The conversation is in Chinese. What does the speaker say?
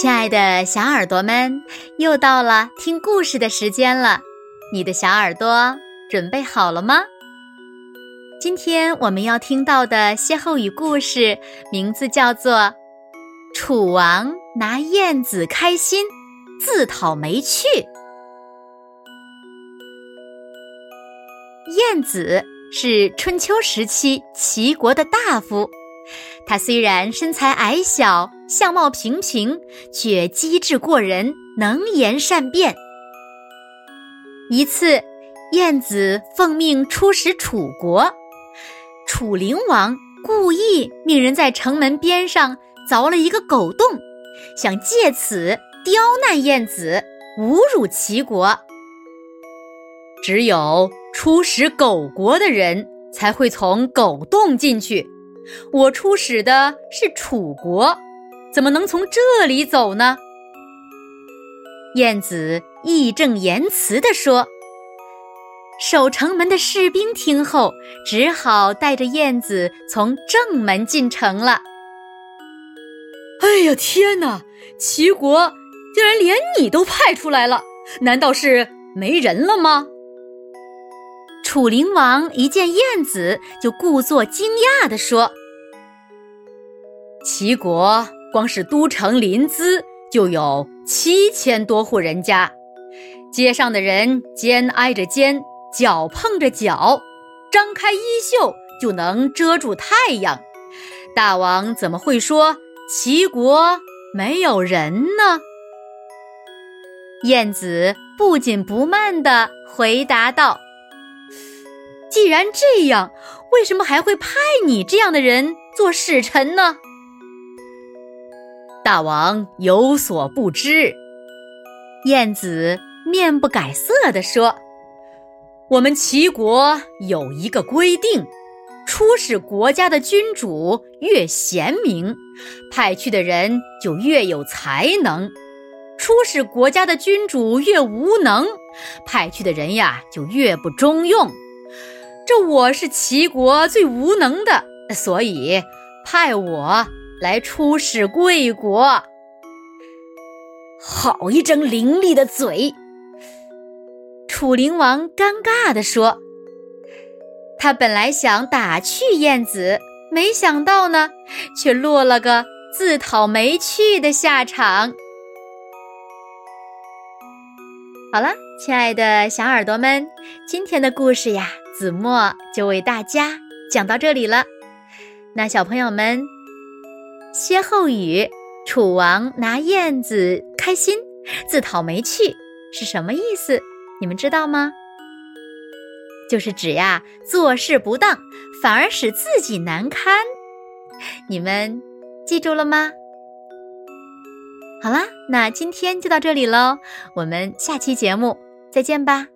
亲爱的小耳朵们，又到了听故事的时间了，你的小耳朵准备好了吗？今天我们要听到的歇后语故事名字叫做《楚王拿燕子开心，自讨没趣》。燕子是春秋时期齐国的大夫。他虽然身材矮小、相貌平平，却机智过人，能言善辩。一次，晏子奉命出使楚国，楚灵王故意命人在城门边上凿了一个狗洞，想借此刁难晏子，侮辱齐国。只有出使狗国的人才会从狗洞进去。我出使的是楚国，怎么能从这里走呢？晏子义正言辞地说。守城门的士兵听后，只好带着晏子从正门进城了。哎呀，天哪！齐国竟然连你都派出来了，难道是没人了吗？楚灵王一见晏子，就故作惊讶地说。齐国光是都城临淄就有七千多户人家，街上的人肩挨着肩，脚碰着脚，张开衣袖就能遮住太阳。大王怎么会说齐国没有人呢？晏子不紧不慢地回答道：“既然这样，为什么还会派你这样的人做使臣呢？”大王有所不知，晏子面不改色地说：“我们齐国有一个规定，出使国家的君主越贤明，派去的人就越有才能；出使国家的君主越无能，派去的人呀就越不中用。这我是齐国最无能的，所以派我。”来出使贵国，好一张伶俐的嘴！楚灵王尴尬地说：“他本来想打趣晏子，没想到呢，却落了个自讨没趣的下场。”好了，亲爱的小耳朵们，今天的故事呀，子墨就为大家讲到这里了。那小朋友们。歇后语：楚王拿燕子开心，自讨没趣，是什么意思？你们知道吗？就是指呀，做事不当，反而使自己难堪。你们记住了吗？好啦，那今天就到这里喽，我们下期节目再见吧。